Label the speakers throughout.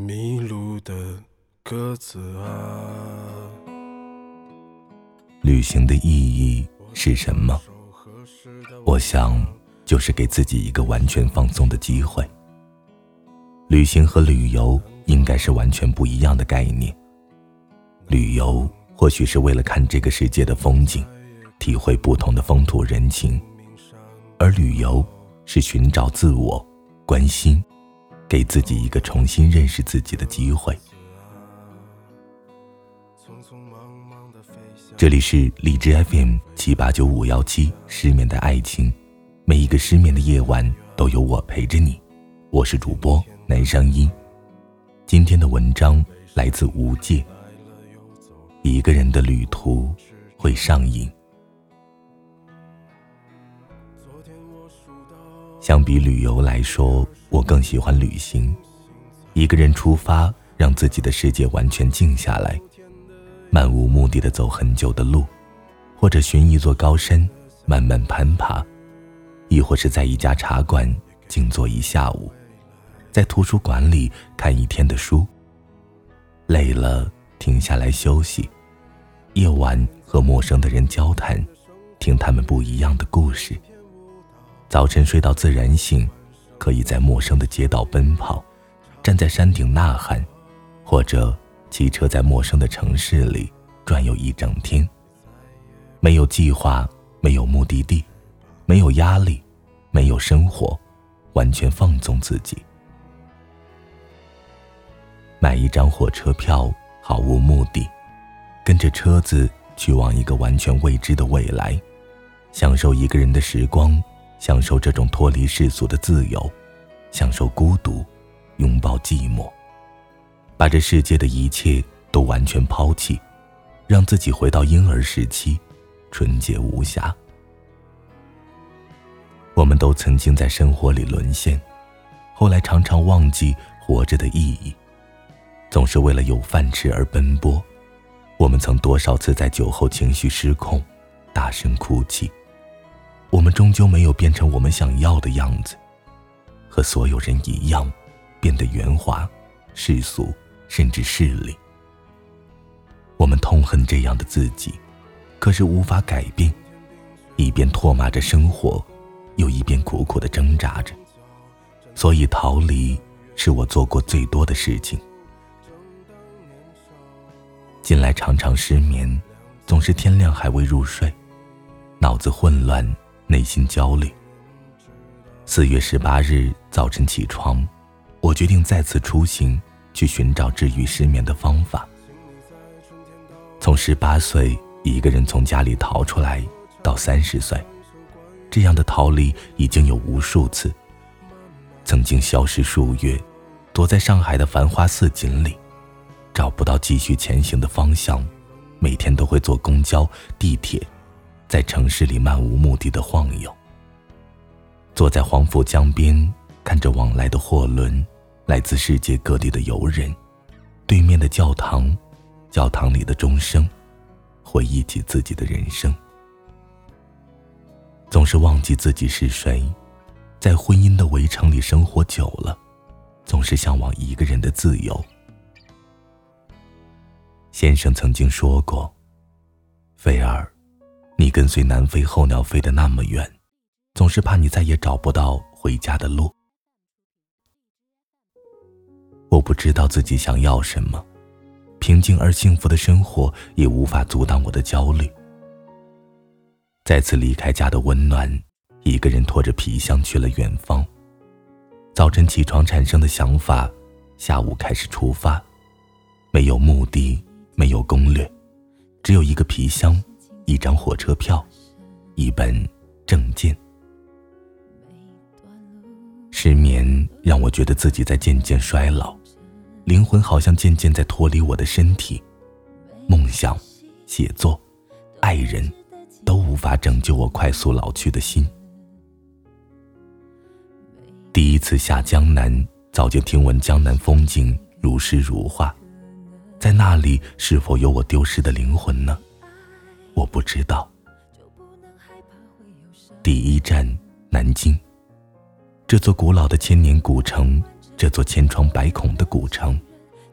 Speaker 1: 迷路的鸽子啊。
Speaker 2: 旅行的意义是什么？我想，就是给自己一个完全放松的机会。旅行和旅游应该是完全不一样的概念。旅游或许是为了看这个世界的风景，体会不同的风土人情，而旅游是寻找自我，关心，给自己一个重新认识自己的机会。这里是荔枝 FM 七八九五幺七，失眠的爱情，每一个失眠的夜晚都有我陪着你。我是主播南声音。今天的文章来自无界。一个人的旅途会上瘾。相比旅游来说，我更喜欢旅行。一个人出发，让自己的世界完全静下来。漫无目的的走很久的路，或者寻一座高山慢慢攀爬，亦或是在一家茶馆静坐一下午，在图书馆里看一天的书。累了，停下来休息。夜晚和陌生的人交谈，听他们不一样的故事。早晨睡到自然醒，可以在陌生的街道奔跑，站在山顶呐喊，或者。骑车在陌生的城市里转悠一整天，没有计划，没有目的地，没有压力，没有生活，完全放纵自己。买一张火车票，毫无目的，跟着车子去往一个完全未知的未来，享受一个人的时光，享受这种脱离世俗的自由，享受孤独，拥抱寂寞。把这世界的一切都完全抛弃，让自己回到婴儿时期，纯洁无瑕。我们都曾经在生活里沦陷，后来常常忘记活着的意义，总是为了有饭吃而奔波。我们曾多少次在酒后情绪失控，大声哭泣。我们终究没有变成我们想要的样子，和所有人一样，变得圆滑、世俗。甚至势利。我们痛恨这样的自己，可是无法改变，一边唾骂着生活，又一边苦苦的挣扎着。所以逃离是我做过最多的事情。近来常常失眠，总是天亮还未入睡，脑子混乱，内心焦虑。四月十八日早晨起床，我决定再次出行。去寻找治愈失眠的方法。从十八岁一个人从家里逃出来，到三十岁，这样的逃离已经有无数次。曾经消失数月，躲在上海的繁花似锦里，找不到继续前行的方向，每天都会坐公交、地铁，在城市里漫无目的的晃悠。坐在黄浦江边，看着往来的货轮。来自世界各地的游人，对面的教堂，教堂里的钟声，回忆起自己的人生。总是忘记自己是谁，在婚姻的围城里生活久了，总是向往一个人的自由。先生曾经说过：“菲儿，你跟随南飞候鸟飞得那么远，总是怕你再也找不到回家的路。”我不知道自己想要什么，平静而幸福的生活也无法阻挡我的焦虑。再次离开家的温暖，一个人拖着皮箱去了远方。早晨起床产生的想法，下午开始出发，没有目的，没有攻略，只有一个皮箱，一张火车票，一本证件。失眠让我觉得自己在渐渐衰老。灵魂好像渐渐在脱离我的身体，梦想、写作、爱人，都无法拯救我快速老去的心。第一次下江南，早就听闻江南风景如诗如画，在那里是否有我丢失的灵魂呢？我不知道。第一站，南京，这座古老的千年古城。这座千疮百孔的古城，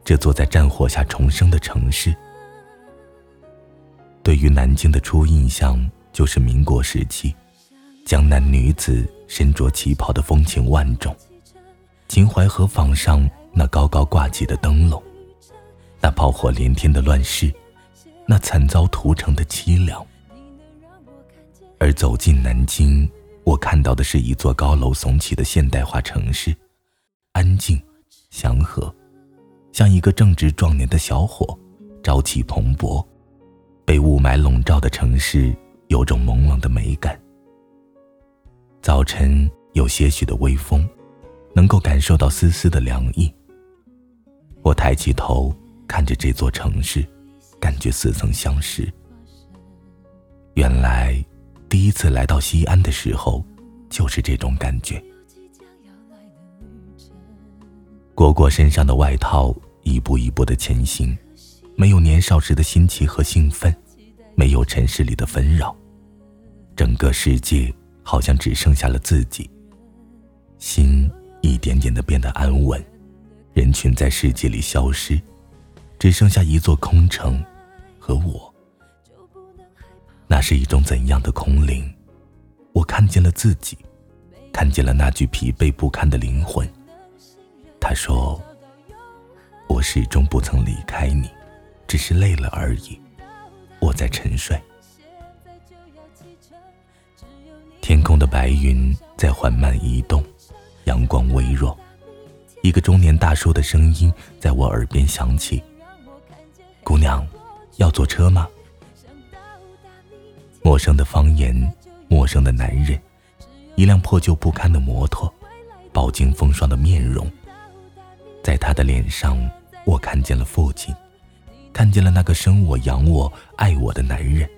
Speaker 2: 这座在战火下重生的城市。对于南京的初印象，就是民国时期，江南女子身着旗袍的风情万种，秦淮河坊上那高高挂起的灯笼，那炮火连天的乱世，那惨遭屠城的凄凉。而走进南京，我看到的是一座高楼耸起的现代化城市，安静、祥和，像一个正值壮年的小伙，朝气蓬勃。被雾霾笼罩的城市有种朦胧的美感。早晨有些许的微风，能够感受到丝丝的凉意。我抬起头看着这座城市，感觉似曾相识。原来。第一次来到西安的时候，就是这种感觉。果果身上的外套一步一步的前行，没有年少时的新奇和兴奋，没有尘世里的纷扰，整个世界好像只剩下了自己。心一点点的变得安稳，人群在世界里消失，只剩下一座空城和我。那是一种怎样的空灵？我看见了自己，看见了那具疲惫不堪的灵魂。他说：“我始终不曾离开你，只是累了而已。”我在沉睡。天空的白云在缓慢移动，阳光微弱。一个中年大叔的声音在我耳边响起：“姑娘，要坐车吗？”陌生的方言，陌生的男人，一辆破旧不堪的摩托，饱经风霜的面容，在他的脸上，我看见了父亲，看见了那个生我养我爱我的男人，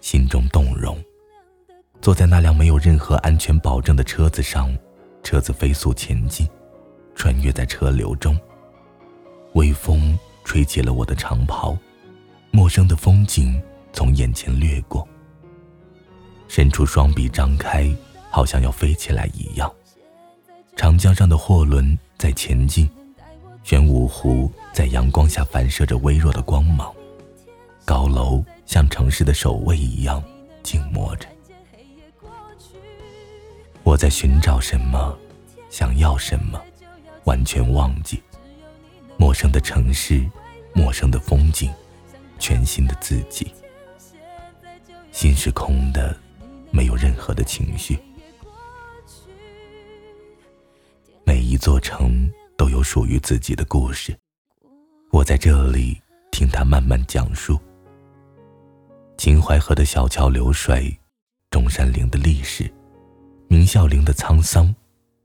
Speaker 2: 心中动容。坐在那辆没有任何安全保证的车子上，车子飞速前进，穿越在车流中，微风吹起了我的长袍，陌生的风景。从眼前掠过，伸出双臂张开，好像要飞起来一样。长江上的货轮在前进，玄武湖在阳光下反射着微弱的光芒，高楼像城市的守卫一样静默着。我在寻找什么，想要什么，完全忘记。陌生的城市，陌生的风景，全新的自己。心是空的，没有任何的情绪。每一座城都有属于自己的故事，我在这里听他慢慢讲述。秦淮河的小桥流水，中山陵的历史，明孝陵的沧桑，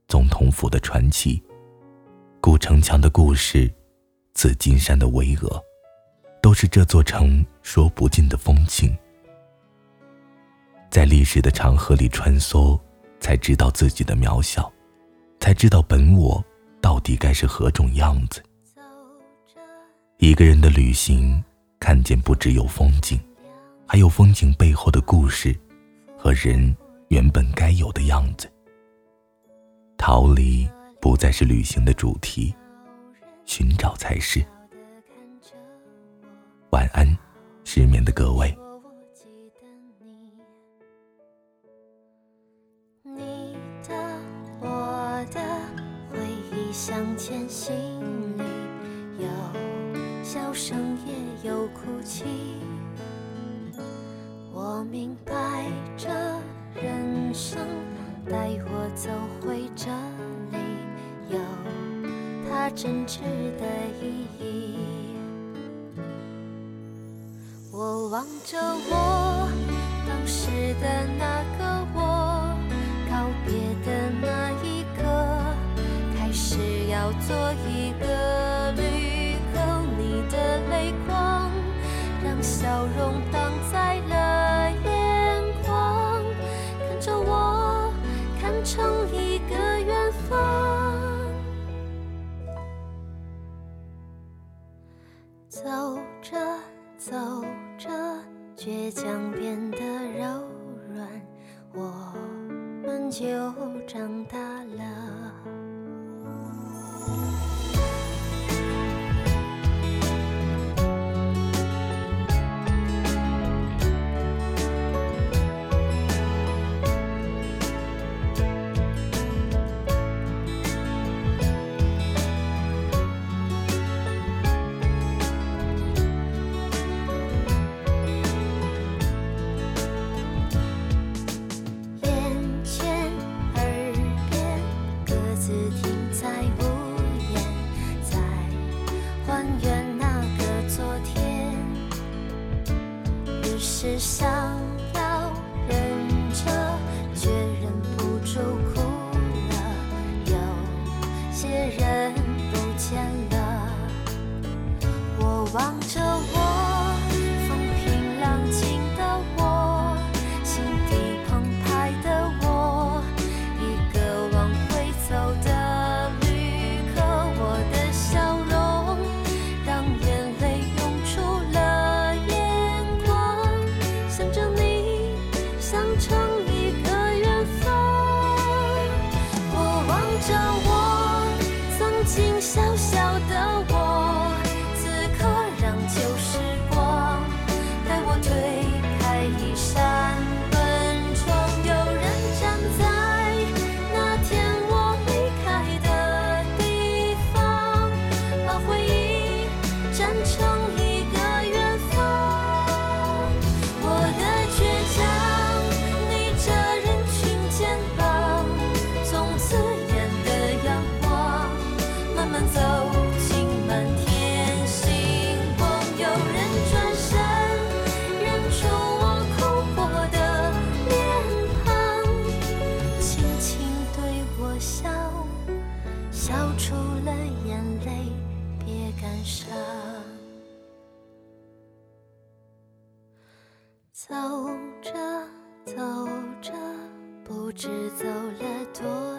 Speaker 2: 总统府的传奇，古城墙的故事，紫金山的巍峨，都是这座城说不尽的风情。在历史的长河里穿梭，才知道自己的渺小，才知道本我到底该是何种样子。一个人的旅行，看见不只有风景，还有风景背后的故事，和人原本该有的样子。逃离不再是旅行的主题，寻找才是。晚安，失眠的各位。
Speaker 3: 向前，心里有笑声，也有哭泣。我明白这人生，带我走回这里，有他真挚望着我当时的那个我，告别的那一。刻，开始要做一倔强变得柔软，我们就长大。只停在屋檐在还原那个昨天于是想要忍着却忍不住哭了有些人不见了我望着我小小的我走着走着不知走了多